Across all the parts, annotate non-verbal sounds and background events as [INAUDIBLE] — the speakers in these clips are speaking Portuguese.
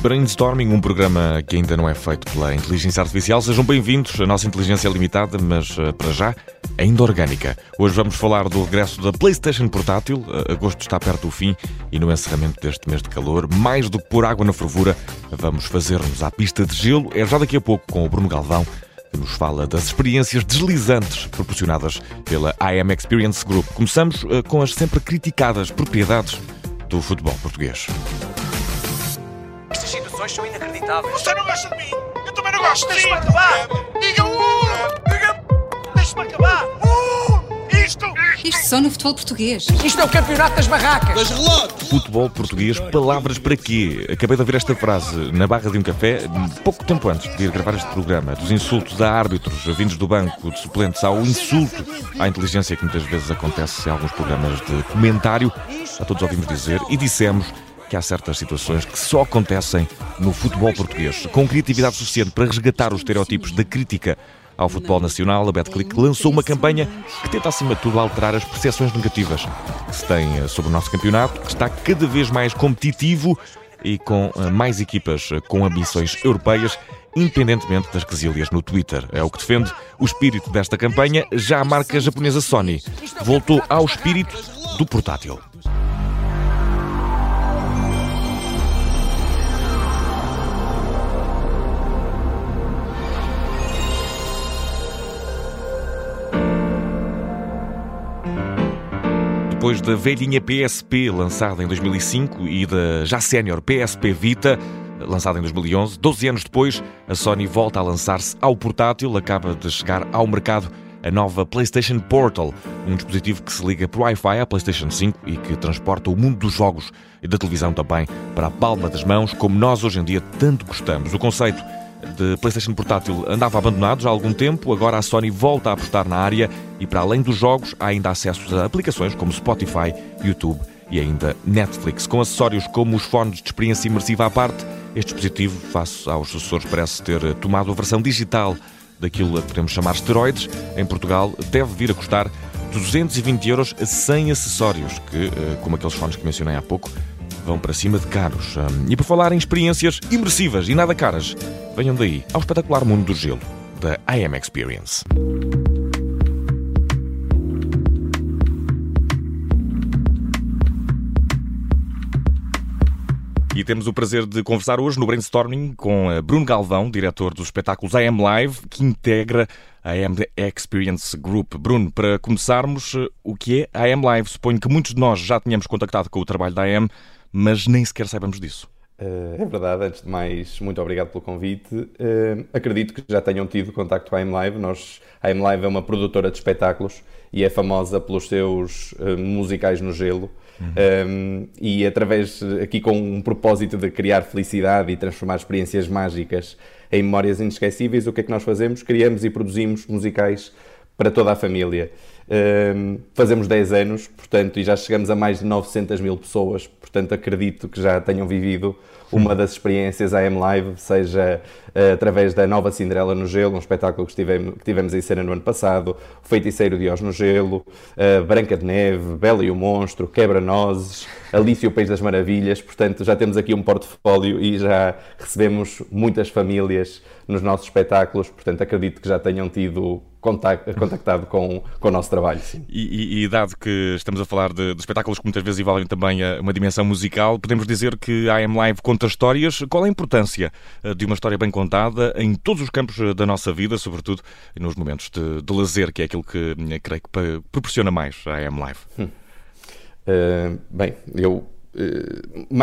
Brainstorming, um programa que ainda não é feito pela inteligência artificial. Sejam bem-vindos. A nossa inteligência é limitada, mas eh, para já ainda orgânica. Hoje vamos falar do regresso da PlayStation portátil. Eh, agosto está perto do fim e no encerramento deste mês de calor, mais do que pôr água na fervura, vamos fazer-nos à pista de gelo. É já daqui a pouco com o Bruno Galvão que nos fala das experiências deslizantes proporcionadas pela IM Experience Group. Começamos eh, com as sempre criticadas propriedades do futebol português situações são inacreditáveis. Você não gosta de mim? Eu também não gosto de Deixa-me acabar! Diga uh! Diga... Deixa-me acabar! Uh! Isto! Isto só no futebol português. Isto é o campeonato das barracas. Futebol português, palavras para quê? Acabei de ouvir esta frase na barra de um café, pouco tempo antes de ir gravar este programa. Dos insultos a árbitros vindos do banco de suplentes ao insulto à inteligência que muitas vezes acontece em alguns programas de comentário. A todos ouvimos dizer e dissemos que há certas situações que só acontecem no futebol português. Com criatividade suficiente para resgatar os estereótipos da crítica ao futebol nacional, a Betclic lançou uma campanha que tenta, acima de tudo, alterar as percepções negativas que se têm eh, sobre o nosso campeonato, que está cada vez mais competitivo e com eh, mais equipas eh, com ambições europeias, independentemente das quesilhas no Twitter. É o que defende o espírito desta campanha. Já a marca japonesa Sony voltou ao espírito do portátil. Depois da velhinha PSP, lançada em 2005, e da já sénior PSP Vita, lançada em 2011, 12 anos depois, a Sony volta a lançar-se ao portátil, acaba de chegar ao mercado a nova PlayStation Portal, um dispositivo que se liga por Wi-Fi à PlayStation 5 e que transporta o mundo dos jogos e da televisão também para a palma das mãos, como nós hoje em dia tanto gostamos. O conceito de PlayStation portátil andava abandonado já há algum tempo, agora a Sony volta a apostar na área e, para além dos jogos, há ainda acesso a aplicações como Spotify, YouTube e ainda Netflix. Com acessórios como os fones de experiência imersiva à parte, este dispositivo, face aos sucessores, parece ter tomado a versão digital daquilo que podemos chamar esteroides. Em Portugal, deve vir a custar 220 euros sem acessórios, que, eh, como aqueles fones que mencionei há pouco, vão para cima de caros. E por falar em experiências imersivas e nada caras, venham daí ao espetacular mundo do gelo da IM Experience. E temos o prazer de conversar hoje no Brainstorming com eh, Bruno Galvão, diretor dos espetáculos AM Live, que integra a AM Experience Group. Bruno, para começarmos, eh, o que é a AM Live? Suponho que muitos de nós já tínhamos contactado com o trabalho da AM, mas nem sequer saibamos disso. Uh, é verdade, antes de mais, muito obrigado pelo convite. Uh, acredito que já tenham tido contacto com a AM Live. Nós, a AM Live é uma produtora de espetáculos e é famosa pelos seus uh, musicais no gelo. Uhum. Um, e através, aqui com um propósito de criar felicidade e transformar experiências mágicas em memórias inesquecíveis, o que é que nós fazemos? Criamos e produzimos musicais para toda a família. Um, fazemos 10 anos, portanto, e já chegamos a mais de 900 mil pessoas, portanto, acredito que já tenham vivido uma das experiências AM Live, seja uh, através da nova Cinderela no Gelo, um espetáculo que tivemos, que tivemos em cena no ano passado, o Feiticeiro de Oz no Gelo, uh, Branca de Neve, Bela e o Monstro, Quebra-Nozes, Alice e o País das Maravilhas, portanto já temos aqui um portfólio e já recebemos muitas famílias nos nossos espetáculos, portanto acredito que já tenham tido contactado com, com o nosso trabalho. Sim. E, e, e, dado que estamos a falar de, de, espetáculos que muitas vezes envolvem também uma dimensão musical, podemos dizer que a AM Live conta histórias. Qual a importância eh, de uma história bem contada em todos os campos eh, da nossa vida, sobretudo nos momentos de, de lazer, que é aquilo que eh, creio que proporciona mais a AM Live? Hum. Uh, bem, eu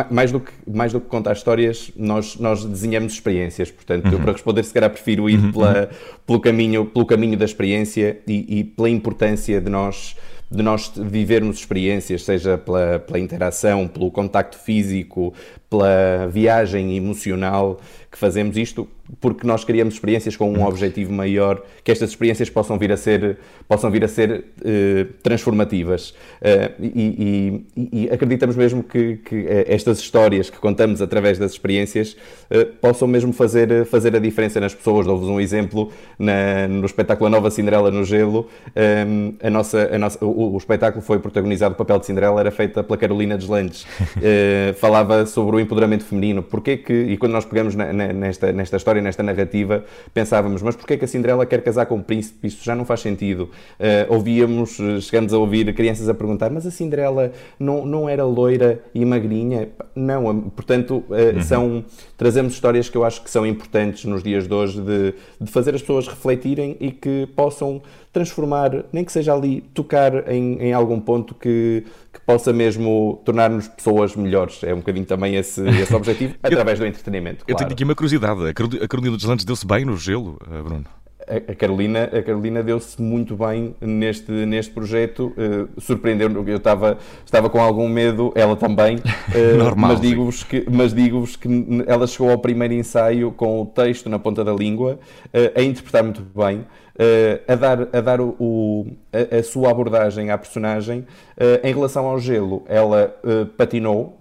mais do, que, mais do que contar histórias, nós, nós desenhamos experiências. Portanto, uhum. eu para responder, se calhar prefiro ir uhum. pela, pelo, caminho, pelo caminho da experiência e, e, pela importância de nós, de nós vivermos experiências, seja pela, pela interação, pelo contacto físico, pela viagem emocional que fazemos isto porque nós criamos experiências com um objetivo maior, que estas experiências possam vir a ser, possam vir a ser uh, transformativas. Uh, e, e, e, acreditamos mesmo que, que, eh, estas histórias que contamos através das experiências uh, possam mesmo fazer, fazer a diferença nas pessoas. Dou-vos um exemplo na, no espetáculo A Nova Cinderela no Gelo. Um, a nossa, a nossa, o, o, espetáculo foi protagonizado, o papel de Cinderela era feita pela Carolina Deslandes. [LAUGHS] falava sobre o empoderamento feminino. Porquê que, e quando nós pegamos na, nesta, nesta história, nesta narrativa, pensávamos, mas porquê que a Cinderela quer casar com o príncipe? Isso já não faz sentido. Uh, ouvíamos, chegamos a ouvir crianças a perguntar, mas a Cinderela não, não era loira e magrinha? Não, portanto, uhum. são, trazemos histórias que eu acho que são importantes nos dias de hoje de, de fazer as pessoas refletirem e que possam transformar, nem que seja ali, tocar em, em algum ponto que, que possa mesmo tornar-nos pessoas melhores. É um bocadinho também esse, esse [LAUGHS] objetivo, através do entretenimento. Claro. Eu tenho aqui uma curiosidade. A Carolina dos Landes deu-se bem no gelo, eh, Bruno? a Carolina, a Carolina deu-se muito bem neste, neste projeto, uh, surpreendeu eu estava, estava com algum medo, ela também, uh, [LAUGHS] Normal, mas digo-vos que, mas digo que ela chegou ao primeiro ensaio com o texto na ponta da língua, uh, a interpretar muito bem, a dar, a, dar o, o a, a, sua abordagem à personagem. Uh, em relação ao gelo, ela uh, patinou,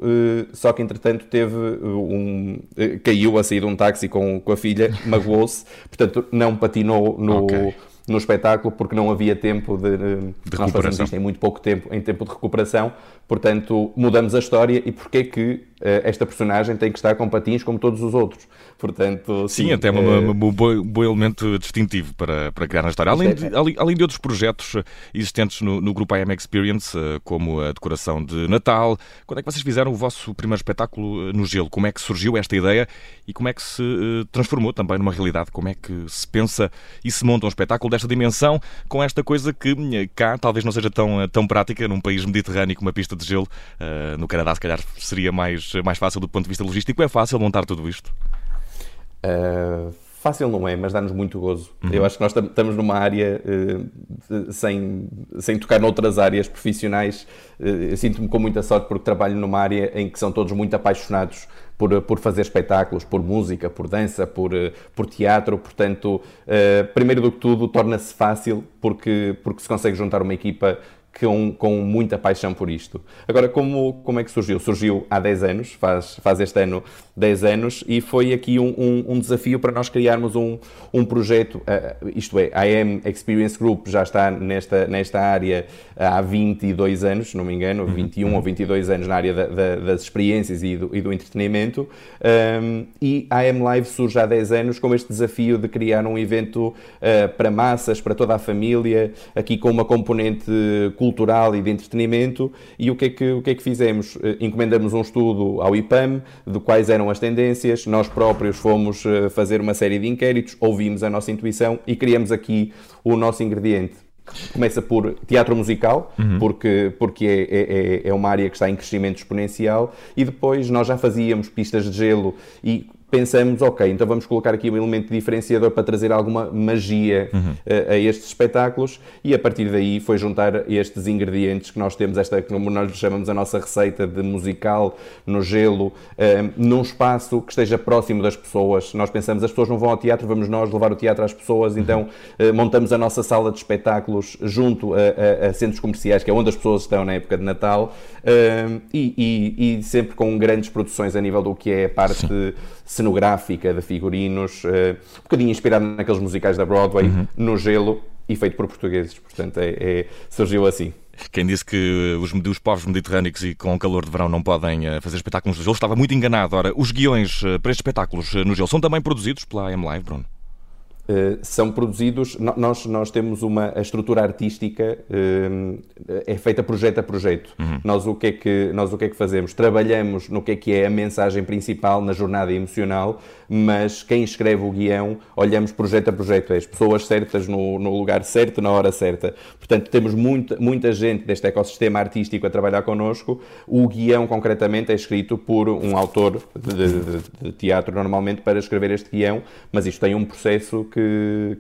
só que entretanto teve um. caiu a sair de um táxi com, com a filha, [LAUGHS] magoou-se, portanto não patinou no. Okay no espetáculo porque não havia tempo de, de nós fazemos isto em muito pouco tempo em tempo de recuperação portanto mudamos a história e porque é que eh, esta personagem tem que estar com patins como todos os outros. Portanto, sim, sim até é um bom, elemento distintivo para, para criar na história. Além de, além de outros projetos existentes no, no grupo IM Experience, eh, como a decoração de Natal, quando é que vocês fizeram o vosso primeiro espetáculo eh, no gelo? Como é que surgiu esta ideia e como é que se transformou também numa realidade? Como é que se pensa e se monta um espetáculo desta dimensão com esta coisa que cá talvez não seja tão, tão prática num país mediterrâneo como uma pista de gelo? no Canadá, se calhar, seria mais mais, fácil do ponto de vista logístico? É fácil montar tudo isto? Uh, fácil não é, mas dá-nos muito gozo. Uhum. Eu acho que nós estamos numa área uh, sem, sem tocar noutras áreas profissionais. Uh, Sinto-me com muita sorte porque trabalho numa área em que são todos muito apaixonados por, por fazer espetáculos, por música, por dança, por, por teatro. Portanto, primeiro do que tudo, torna-se fácil porque, porque se consegue juntar uma equipa com, com muita paixão por isto. Agora, como, como é que surgiu? Surgiu há 10 anos, faz, faz este ano 10 anos, e foi aqui um, um, um desafio para nós criarmos um, um projeto, uh, isto é, a AM Experience Group já está nesta, nesta área há 22 anos, se não me engano, 21 uhum. ou 22 anos na área da, da, das experiências e do, e do entretenimento, um, e a AM Live surge há 10 anos com este desafio de criar um evento uh, para massas, para toda a família, aqui com uma componente cultural cultural e de entretenimento. E o que é que, o que, é que fizemos? Eh, encomendamos um estudo ao IPAM de quais eram as tendências, nós próprios fomos eh, fazer uma série de inquéritos, ouvimos a nossa intuição e criamos aqui o nosso ingrediente. Começa por teatro musical, uhum. porque, porque é, é, é, é uma área que está em crescimento exponencial, e depois nós já fazíamos pistas de gelo e pensamos, ok, então vamos colocar aqui um elemento diferenciador para trazer alguma magia uhum. a, eh, a, estes espetáculos e a partir daí foi juntar estes ingredientes que nós temos, esta como nós chamamos a nossa receita de musical no gelo, uh, num espaço que esteja próximo das pessoas. Nós pensamos, as pessoas não vão ao teatro, vamos nós levar o teatro às pessoas, uhum. então uh, montamos a nossa sala de espetáculos junto a, a, a, centros comerciais, que é onde as pessoas estão na época de Natal, e, e, e, sempre com grandes produções a nível do que é a parte cenográfica, de figurinos, uh, um bocadinho inspirado naqueles musicais da Broadway, uhum. no gelo e feito por portugueses. Portanto, é, é, surgiu assim. Quem disse que os, os, povos mediterrâneos e com o calor de verão não podem uh, fazer espetáculos no gelo estava muito enganado. Ora, os guiões uh, para estes espetáculos no gelo são também produzidos pela AM Live, Bruno? Uh, são produzidos, nós, nós temos uma a estrutura artística uh, é feita projeto a projeto. Uhum. Nós, o que é que, nós o que é que fazemos? Trabalhamos no que é que é a mensagem principal na jornada emocional, mas quem escreve o guião, olhamos projeto a projeto, é as pessoas certas no, no lugar certo, na hora certa. Portanto, temos muita, muita gente deste ecossistema artístico a trabalhar connosco. O guião, concretamente, é escrito por um autor de, de, de teatro, normalmente, para escrever este guião, mas isto tem um processo que,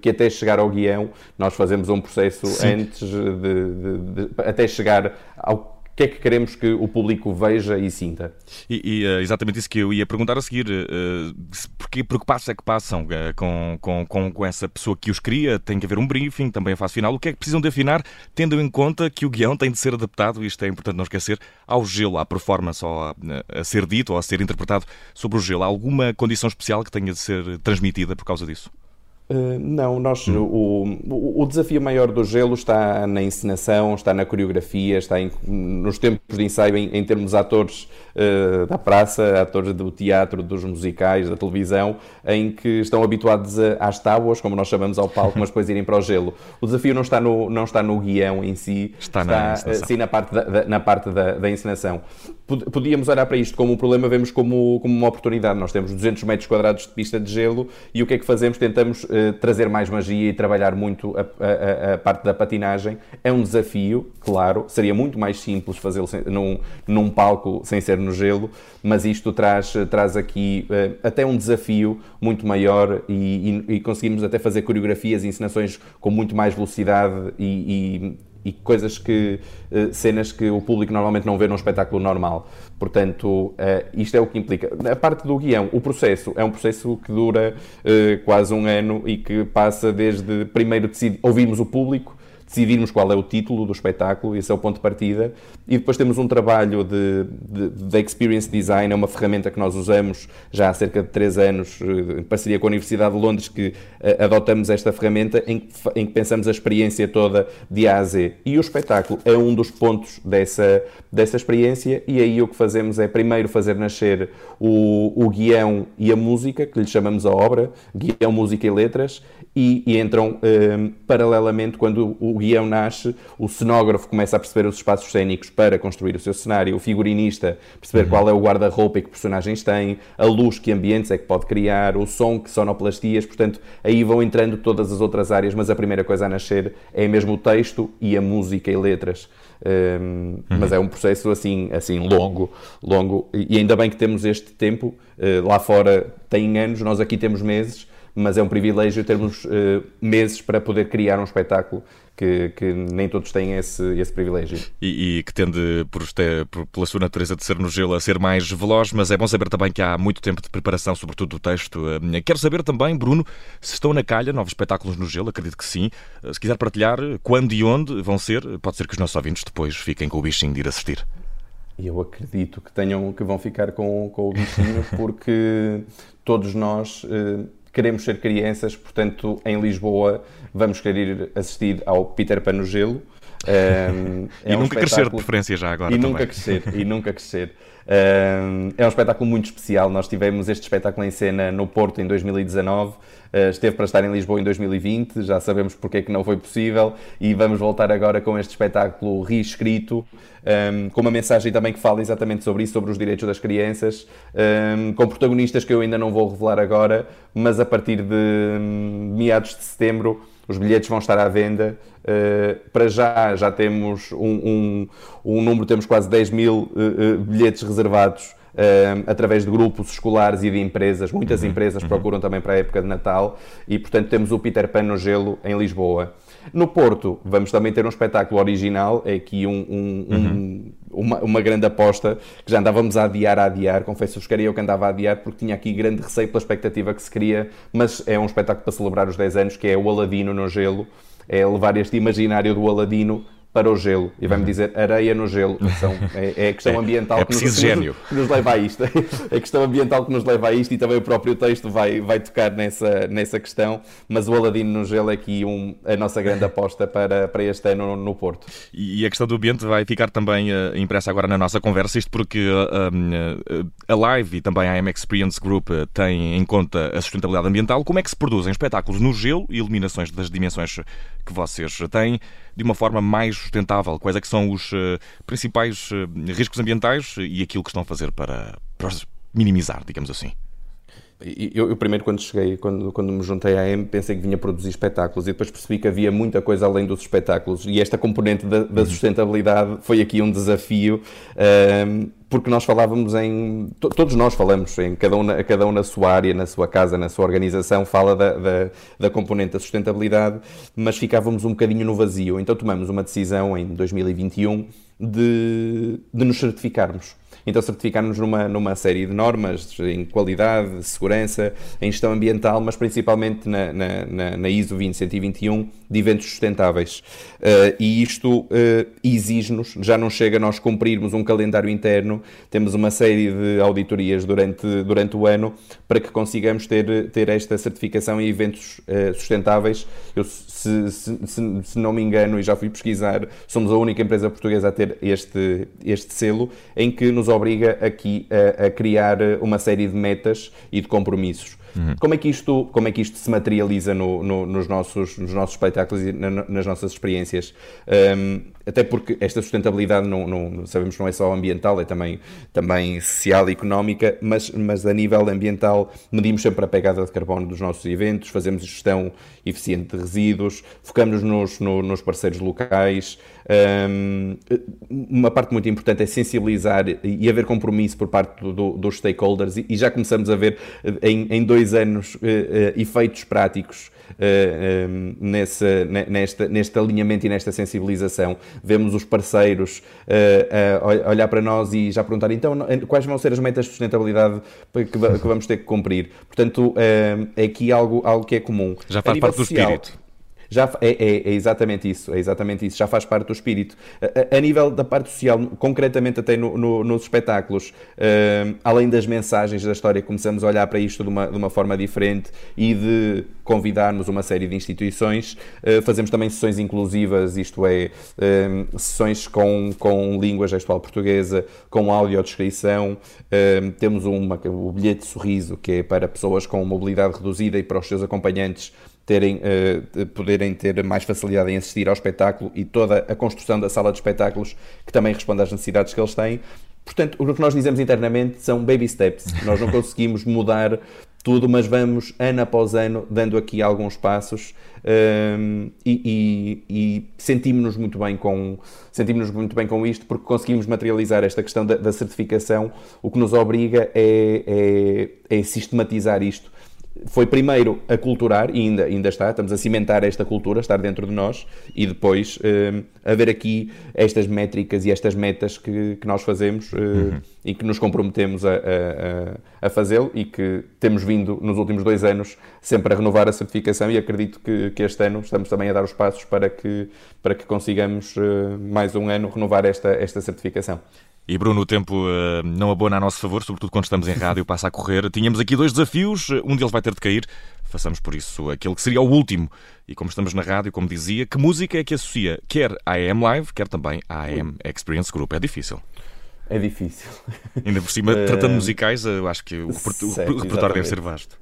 que até chegar ao guião, nós fazemos um processo Sim. antes de, de, de, até chegar ao que é que queremos que o público veja e sinta. E, e uh, exatamente isso que eu ia perguntar a seguir. Uh, porque, por que passos é que passam uh, com, com, com, essa pessoa que os cria? Tem que haver um briefing, também a fase final. O que é que precisam de afinar, tendo em conta que o guião tem de ser adaptado, isto é importante não esquecer, ao gelo, à performance, ou a, a ser dito ou a ser interpretado sobre o gelo. Há alguma condição especial que tenha de ser transmitida por causa disso? Uh, não, nós, hum. o, o, desafio maior do gelo está na encenação, está na coreografia, está em, nos tempos de ensaio em, em termos de atores uh, da praça, atores do teatro, dos musicais, da televisão, em que estão habituados a, às tábuas, como nós chamamos ao palco, [LAUGHS] mas depois irem para o gelo. O desafio não está no, não está no guião em si, está, está na, sim na parte, da, da na parte da, da encenação. Podíamos olhar para isto como um problema, vemos como, como uma oportunidade. Nós temos 200 metros quadrados de pista de gelo e o que é que fazemos? Tentamos uh, trazer mais magia e trabalhar muito a, a, a, parte da patinagem. É um desafio, claro. Seria muito mais simples fazê-lo num, num palco sem ser no gelo, mas isto traz, traz aqui uh, até um desafio muito maior e, e, e, conseguimos até fazer coreografias e encenações com muito mais velocidade e, e coisas que, uh, cenas que o público normalmente não vê num espetáculo normal. Portanto, uh, isto é o que implica. A parte do guião, o processo é um processo que dura uh, quase um ano e que passa desde primeiro ouvimos o público, decidirmos qual é o título do espetáculo, esse é o ponto de partida, e depois temos um trabalho de, de, de Experience Design, é uma ferramenta que nós usamos já há cerca de 3 anos, eh, em parceria com a Universidade de Londres, que uh, adotamos esta ferramenta em em que pensamos a experiência toda de A a Z. E o espetáculo é um dos pontos dessa, dessa experiência, e aí o que fazemos é primeiro fazer nascer o, o guião e a música, que lhe chamamos a obra, guião, música e letras, e, e entram um, paralelamente quando o guião nasce, o cenógrafo começa a perceber os espaços cênicos para construir o seu cenário, o figurinista perceber uhum. qual é o guarda-roupa e que personagens têm, a luz, que ambientes é que pode criar, o som, que sonoplastias, portanto, aí vão entrando todas as outras áreas, mas a primeira coisa a nascer é mesmo o texto e a música e letras. Um, uhum. Mas é um processo assim, assim longo, longo, e ainda bem que temos este tempo. Uh, lá fora tem anos, nós aqui temos meses, mas é um privilégio termos uh, meses para poder criar um espetáculo que, que, nem todos têm esse, esse privilégio. E, e que tende, por, ter, por, pela sua natureza de ser no gelo, a ser mais veloz, mas é bom saber também que há muito tempo de preparação, sobretudo do texto. Eh, quero saber também, Bruno, se estão na calha novos espetáculos no gelo, acredito que sim. Eh, se quiser partilhar quando e onde vão ser, pode ser que os nossos ouvintes depois fiquem com o bichinho de ir assistir. Eu acredito que tenham que vão ficar com, com o bichinho [LAUGHS] porque todos nós queremos ser crianças, portanto, em Lisboa vamos querer ir assistir ao Peter Pan no Gelo. [LAUGHS] Um, é e um nunca crescer de preferência já agora e também. nunca crescer e nunca crescer é um espetáculo muito especial. Nós tivemos este espetáculo em cena no Porto em 2019 uh, esteve para estar em Lisboa em 2020 já sabemos porque é que não foi possível. E vamos voltar agora com este espetáculo reescrito com uma mensagem também que fala exatamente sobre isso sobre os direitos das crianças com protagonistas que eu ainda não vou revelar agora mas a partir de meados de setembro os bilhetes vão estar à venda. Uh, para já, já temos um, um, um, número, temos quase 10 mil uh, bilhetes reservados uh, através de grupos escolares e de empresas. Muitas uhum, empresas uhum. procuram também para a época de Natal e, portanto, temos o Peter Pan no Gelo em Lisboa. No Porto, vamos também ter um espetáculo original, é aqui um, um, uhum. uma, uma, grande aposta que já andávamos a adiar, a adiar. Confesso-vos que era eu que andava a adiar porque tinha aqui grande receio pela expectativa que se cria, mas é um espetáculo para celebrar os 10 anos que é o Aladino no Gelo. É levar este imaginário do Aladino para o gelo e vai-me uhum. dizer areia no gelo. É, é a questão [LAUGHS] é, ambiental é, é que, nos, que, nos, leva a isto. [LAUGHS] É a questão ambiental que nos leva a isto e também o próprio texto vai, vai tocar nessa, nessa questão. Mas o Aladino no gelo é aqui um, a nossa grande aposta para, para este ano no Porto. E a questão do ambiente vai ficar também uh, impressa agora na nossa conversa, isto porque uh, uh, a Live e também a M Experience Group têm em conta a sustentabilidade ambiental. Como é que se produzem espetáculos no gelo e iluminações das dimensões que vocês têm de uma forma mais sustentável? Quais é que são os uh, principais uh, riscos ambientais e aquilo que estão a fazer para, para minimizar, digamos assim? Eu, eu, primeiro, quando cheguei, quando, quando me juntei à M, pensei que vinha produzir espetáculos e depois percebi que havia muita coisa além dos espetáculos e esta componente da, da uhum. sustentabilidade foi aqui um desafio um, porque nós falávamos em. Todos nós falamos, em cada um, cada um na sua área, na sua casa, na sua organização, fala da, da, da componente da sustentabilidade, mas ficávamos um bocadinho no vazio. Então tomamos uma decisão em 2021 de, de nos certificarmos então certificar-nos numa, numa série de normas em qualidade, segurança, em gestão ambiental, mas principalmente na, na, na, ISO 20121 de eventos sustentáveis. Uh, e isto uh, exige-nos, já não chega nós cumprirmos um calendário interno, temos uma série de auditorias durante, durante o ano para que consigamos ter, ter esta certificação em eventos uh, sustentáveis. Eu, se, se, se, se, não me engano, e já fui pesquisar, somos a única empresa portuguesa a ter este, este selo, em que nos obriga aqui a, a criar uma série de metas e de compromissos. Uhum. Como, é que isto, como é que isto se materializa no, no, nos, nossos, nos nossos espetáculos e na, nas nossas experiências? Um, até porque esta sustentabilidade não, não, sabemos que não é só ambiental, é também, também social e económica, mas, mas a nível ambiental medimos sempre a pegada de carbono dos nossos eventos, fazemos gestão eficiente de resíduos, focamos-nos no, nos parceiros locais. Um, uma parte muito importante é sensibilizar e haver compromisso por parte do, do, dos stakeholders, e, e, já começamos a ver em, em dois anos uh, uh, efeitos práticos uh, nessa, nesta, neste alinhamento e nesta sensibilização. Vemos os parceiros uh, olhar para nós e já perguntar então quais vão ser as metas de sustentabilidade que, que vamos ter que cumprir. Portanto, é aqui algo, algo que é comum. Já faz parte social, do espírito. Já é, é, é, exatamente isso, é exatamente isso, já faz parte do espírito. A, a nível da parte social, concretamente até no, no, nos espetáculos, uh, além das mensagens da história, começamos a olhar para isto de uma, de uma forma diferente e de convidarmos uma série de instituições. Uh, fazemos também sessões inclusivas, isto é, uh, sessões com, com língua gestual portuguesa, com audiodescrição. temos uma, o bilhete de sorriso, que é para pessoas com mobilidade reduzida e para os seus acompanhantes terem, uh, poderem ter mais facilidade em assistir ao espetáculo e toda a construção da sala de espetáculos que também responde às necessidades que eles têm. Portanto, o que nós dizemos internamente são baby steps. Nós não [LAUGHS] conseguimos mudar tudo, mas vamos ano após ano dando aqui alguns passos um, ehm, e, e, e sentimos-nos muito bem com sentimos-nos muito bem com isto porque conseguimos materializar esta questão da, da certificação. O que nos obriga é, é, é sistematizar isto foi primeiro a culturar, e ainda, ainda está, estamos a cimentar esta cultura, estar dentro de nós, e depois uh, haver aqui estas métricas e estas metas que, que nós fazemos uh, uhum. e que nos comprometemos a, a, a fazê-lo e que temos vindo nos últimos dois anos sempre a renovar a certificação e acredito que, que este ano estamos também a dar os passos para que, para que consigamos uh, mais um ano renovar esta, esta certificação. E Bruno, o tempo uh, não abona a nosso favor, sobretudo quando estamos em rádio, passa a correr. [LAUGHS] Tínhamos aqui dois desafios, um deles vai ter de cair. Façamos por isso aquele que seria o último. E como estamos na rádio, como dizia, que música é que associa quer a AM Live, quer também a AM Experience Group? É difícil. É difícil. [LAUGHS] Ainda por cima, tratando musicais, eu acho que o, certo, repertório deve ser vasto.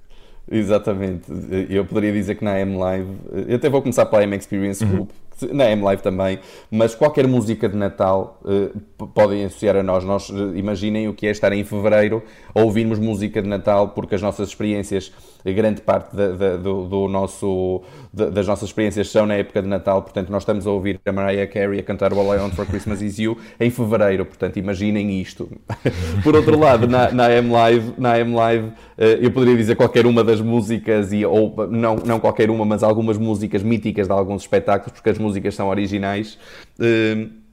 Exatamente. Eu poderia dizer que na AM Live, eu até vou começar pela AM Experience uhum. Group, uhum na M-Live também, mas qualquer música de Natal uh, podem associar a nós. Nós uh, imaginem o que é estar em fevereiro a ouvirmos música de Natal, porque as nossas experiências, grande parte da, da, do, do, nosso, da, das nossas experiências são na época de Natal, portanto nós estamos a ouvir a Mariah Carey a cantar All I Want for Christmas Is You em fevereiro, portanto imaginem isto. [LAUGHS] Por outro lado, na, na M-Live, na M-Live uh, eu poderia dizer qualquer uma das músicas, e, ou não, não qualquer uma, mas algumas músicas míticas de alguns espetáculos, porque as músicas são originais. Uh,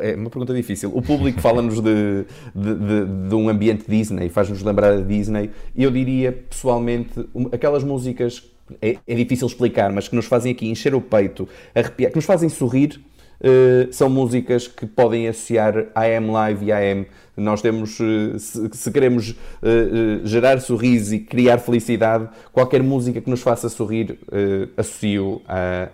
é uma pergunta difícil. O público fala-nos de, de, de, de, um ambiente Disney, faz-nos lembrar a Disney. Eu diria, pessoalmente, aquelas músicas, é, é, difícil explicar, mas que nos fazem aqui encher o peito, arrepiar, que nos fazem sorrir, uh, são músicas que podem associar a AM Live e a AM. Nós temos, uh, se, se, queremos uh, gerar sorriso e criar felicidade, qualquer música que nos faça sorrir, associo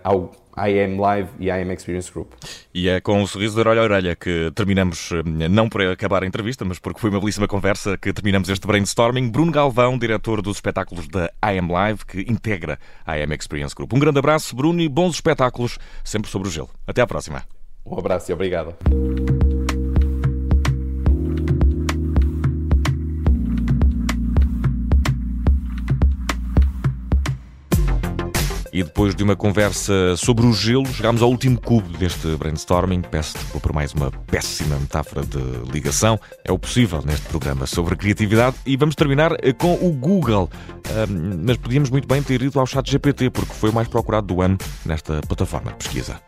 ao IM Live e IM Experience Group. E é com um sorriso de orelha a orelha que terminamos, eh, não por acabar a entrevista, mas porque foi uma belíssima conversa, que terminamos este brainstorming. Bruno Galvão, diretor dos espetáculos da IM Live, que integra a IM Experience Group. Um grande abraço, Bruno, e bons espetáculos, sempre sobre o gelo. Até à próxima. Um abraço e obrigado. E depois de uma conversa sobre o gelo, chegámos ao último cubo deste brainstorming. Peço desculpa por mais uma péssima metáfora de ligação. É o possível neste programa sobre criatividade. E vamos terminar eh, com o Google. mas podíamos muito bem ter ido ao chat GPT, porque foi o mais procurado do ano nesta plataforma de pesquisa.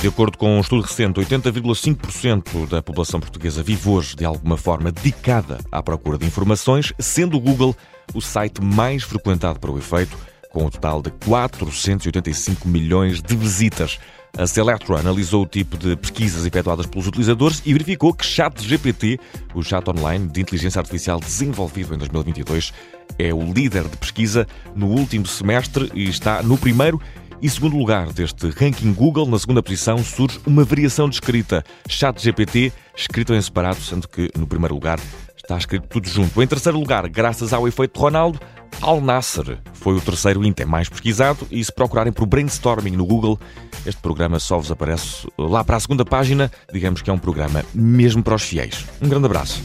De acordo com um estudo recente, 80,5% da população portuguesa vive hoje de alguma forma dedicada à procura de informações, sendo o Google o site mais frequentado para o efeito, com um total de 485 milhões de visitas. A Selectro analisou o tipo de pesquisas efetuadas pelos utilizadores e verificou que ChatGPT, o chat online de inteligência artificial desenvolvido em 2022, é o líder de pesquisa no último semestre e está no primeiro e segundo lugar deste ranking Google, na segunda posição, surge uma variação de escrita, ChatGPT, escrito em separado, sendo que no primeiro lugar está escrito tudo junto. Em terceiro lugar, graças ao efeito Ronaldo, Al Nasser foi o terceiro item mais pesquisado e se procurarem por brainstorming no Google, este programa só vos aparece lá para a segunda página. Digamos que é um programa mesmo para os fiéis. Um grande abraço.